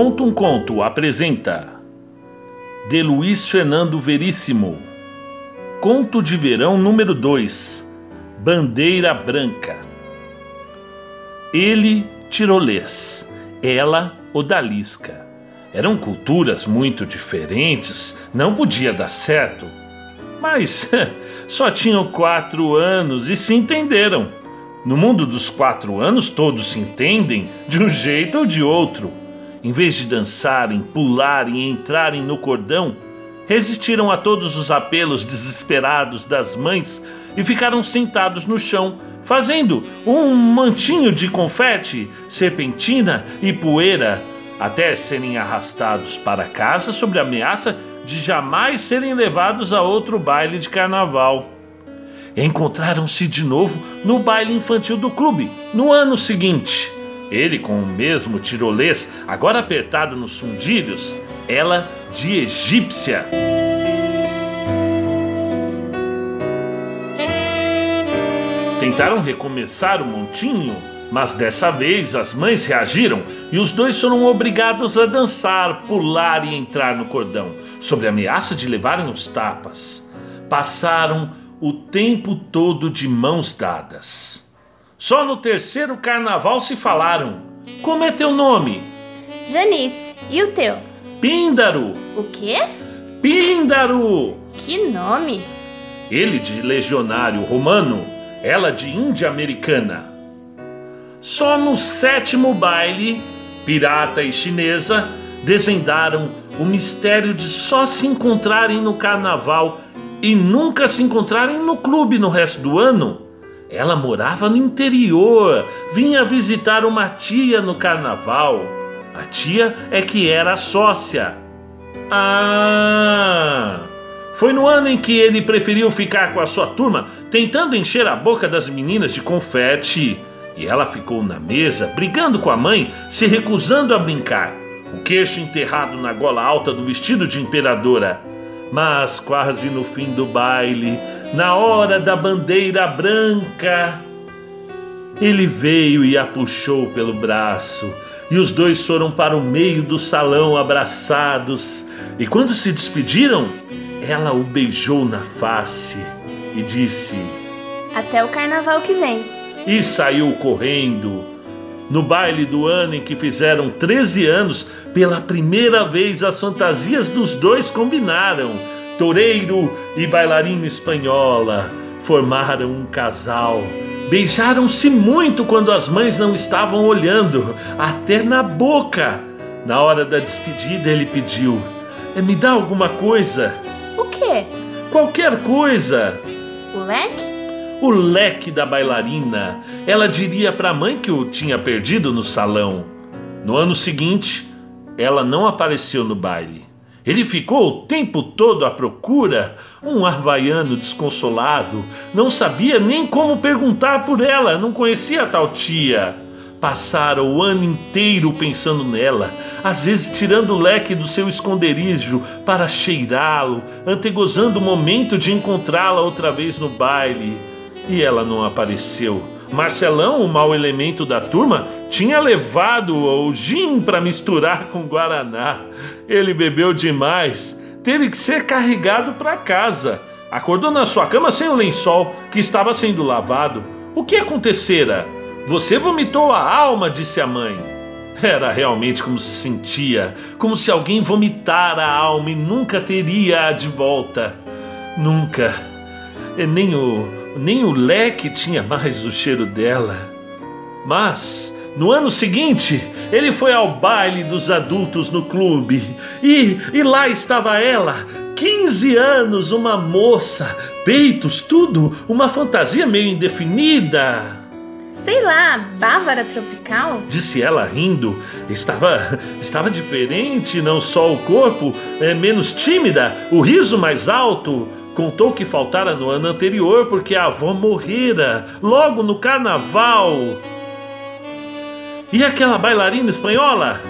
Conta um Conto apresenta De Luiz Fernando Veríssimo Conto de Verão número 2 Bandeira Branca Ele, tirolês, ela, odalisca. Eram culturas muito diferentes, não podia dar certo. Mas só tinham quatro anos e se entenderam. No mundo dos quatro anos, todos se entendem de um jeito ou de outro. Em vez de dançarem, pularem e entrarem no cordão, resistiram a todos os apelos desesperados das mães e ficaram sentados no chão, fazendo um mantinho de confete, serpentina e poeira, até serem arrastados para casa sob a ameaça de jamais serem levados a outro baile de carnaval. Encontraram-se de novo no baile infantil do clube no ano seguinte. Ele com o mesmo tirolês, agora apertado nos fundilhos, ela de egípcia. Tentaram recomeçar o montinho, mas dessa vez as mães reagiram e os dois foram obrigados a dançar, pular e entrar no cordão, sob a ameaça de levarem os tapas. Passaram o tempo todo de mãos dadas. Só no terceiro carnaval se falaram. Como é teu nome? Janice, e o teu? Píndaro. O quê? Píndaro. Que nome? Ele de legionário romano, ela de índia americana. Só no sétimo baile, pirata e chinesa desvendaram o mistério de só se encontrarem no carnaval e nunca se encontrarem no clube no resto do ano. Ela morava no interior, vinha visitar uma tia no carnaval. A tia é que era sócia. Ah! Foi no ano em que ele preferiu ficar com a sua turma, tentando encher a boca das meninas de confete. E ela ficou na mesa, brigando com a mãe, se recusando a brincar, o queixo enterrado na gola alta do vestido de imperadora. Mas quase no fim do baile, na hora da bandeira branca, ele veio e a puxou pelo braço, e os dois foram para o meio do salão abraçados. E quando se despediram, ela o beijou na face e disse: Até o carnaval que vem. E saiu correndo. No baile do ano em que fizeram 13 anos, pela primeira vez as fantasias dos dois combinaram. Toureiro e bailarina espanhola formaram um casal. Beijaram-se muito quando as mães não estavam olhando, até na boca. Na hora da despedida, ele pediu: Me dá alguma coisa? O quê? Qualquer coisa. O leque? o leque da bailarina. Ela diria para a mãe que o tinha perdido no salão. No ano seguinte, ela não apareceu no baile. Ele ficou o tempo todo à procura, um havaiano desconsolado, não sabia nem como perguntar por ela, não conhecia a tal tia. Passara o ano inteiro pensando nela, às vezes tirando o leque do seu esconderijo para cheirá-lo, antegozando o momento de encontrá-la outra vez no baile. E ela não apareceu. Marcelão, o mau elemento da turma, tinha levado o gin para misturar com guaraná. Ele bebeu demais, teve que ser carregado para casa. Acordou na sua cama sem o lençol, que estava sendo lavado. O que acontecera? Você vomitou a alma, disse a mãe. Era realmente como se sentia, como se alguém vomitara a alma e nunca teria-a de volta. Nunca. Nem o nem o leque tinha mais o cheiro dela. Mas, no ano seguinte, ele foi ao baile dos adultos no clube e, e lá estava ela, 15 anos, uma moça, peitos, tudo, uma fantasia meio indefinida. Sei lá, bávara tropical? Disse ela rindo. Estava, estava diferente, não só o corpo, é, menos tímida, o riso mais alto, Contou que faltara no ano anterior porque a avó morrera logo no carnaval. E aquela bailarina espanhola?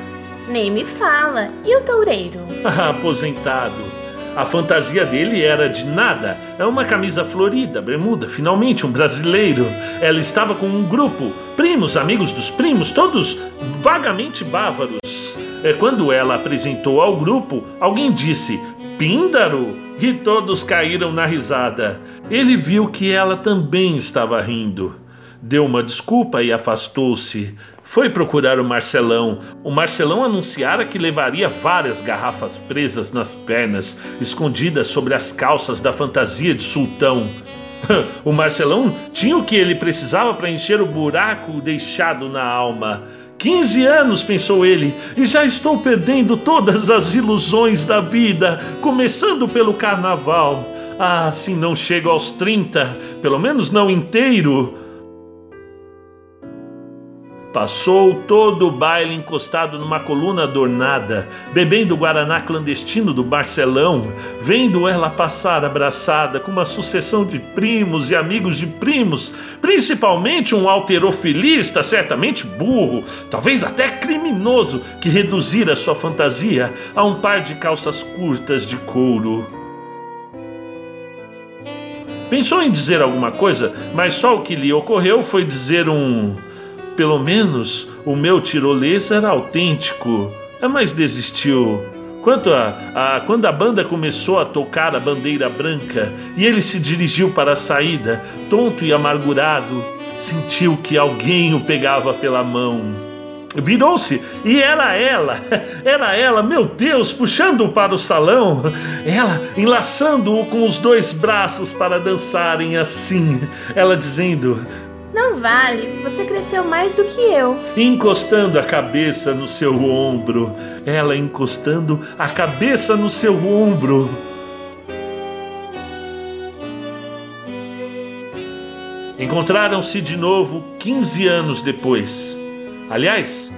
Nem me fala. E o toureiro? Ah, aposentado. A fantasia dele era de nada. É uma camisa florida, bermuda, finalmente um brasileiro. Ela estava com um grupo, primos, amigos dos primos, todos vagamente bávaros. É quando ela apresentou ao grupo, alguém disse: Píndaro! E todos caíram na risada. Ele viu que ela também estava rindo. Deu uma desculpa e afastou-se. Foi procurar o Marcelão. O Marcelão anunciara que levaria várias garrafas presas nas pernas, escondidas sobre as calças da fantasia de sultão. O Marcelão tinha o que ele precisava para encher o buraco deixado na alma. 15 anos, pensou ele, e já estou perdendo todas as ilusões da vida, começando pelo carnaval. Ah, se não chego aos 30, pelo menos não inteiro. Passou todo o baile encostado numa coluna adornada, bebendo o guaraná clandestino do Barcelão, vendo ela passar abraçada com uma sucessão de primos e amigos de primos, principalmente um alterofilista, certamente burro, talvez até criminoso, que reduzira sua fantasia a um par de calças curtas de couro. Pensou em dizer alguma coisa, mas só o que lhe ocorreu foi dizer um pelo menos o meu tirolês era autêntico, mas desistiu. Quanto a, a, quando a banda começou a tocar a bandeira branca e ele se dirigiu para a saída, tonto e amargurado, sentiu que alguém o pegava pela mão. Virou-se e era ela, era ela, meu Deus, puxando-o para o salão, ela enlaçando-o com os dois braços para dançarem assim, ela dizendo: não vale, você cresceu mais do que eu. Encostando a cabeça no seu ombro, ela encostando a cabeça no seu ombro. Encontraram-se de novo 15 anos depois. Aliás,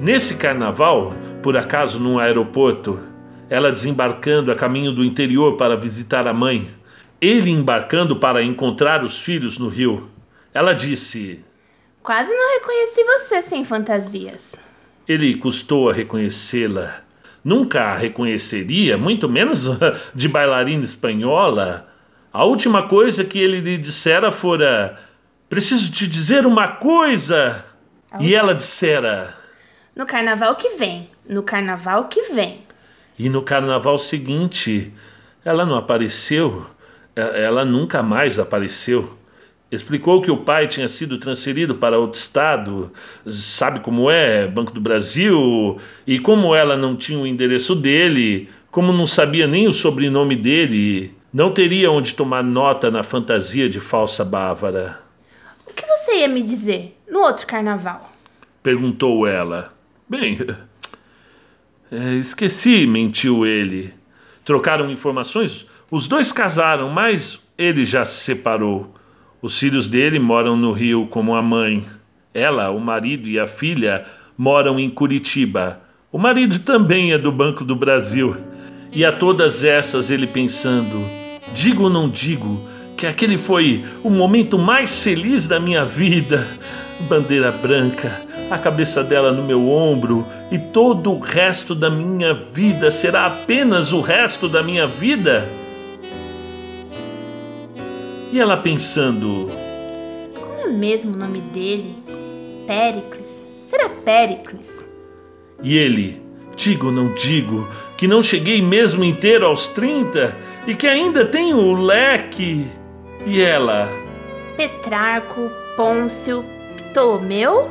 nesse carnaval, por acaso num aeroporto, ela desembarcando a caminho do interior para visitar a mãe, ele embarcando para encontrar os filhos no Rio. Ela disse: Quase não reconheci você sem fantasias. Ele custou a reconhecê-la. Nunca a reconheceria, muito menos de bailarina espanhola. A última coisa que ele lhe dissera fora: Preciso te dizer uma coisa. E ela dissera: No carnaval que vem, no carnaval que vem. E no carnaval seguinte, ela não apareceu. Ela nunca mais apareceu. Explicou que o pai tinha sido transferido para outro estado, sabe como é, Banco do Brasil, e como ela não tinha o endereço dele, como não sabia nem o sobrenome dele, não teria onde tomar nota na fantasia de falsa bávara. O que você ia me dizer no outro carnaval? Perguntou ela. Bem, é, esqueci, mentiu ele. Trocaram informações, os dois casaram, mas ele já se separou. Os filhos dele moram no Rio como a mãe. Ela, o marido e a filha moram em Curitiba. O marido também é do Banco do Brasil. E a todas essas ele pensando: digo ou não digo que aquele foi o momento mais feliz da minha vida? Bandeira branca, a cabeça dela no meu ombro e todo o resto da minha vida será apenas o resto da minha vida? E ela pensando: Como é mesmo o nome dele? Péricles. Será Péricles? E ele: Digo, não digo, que não cheguei mesmo inteiro aos 30 e que ainda tenho o leque. E ela: Petrarco, Pôncio, Ptolomeu?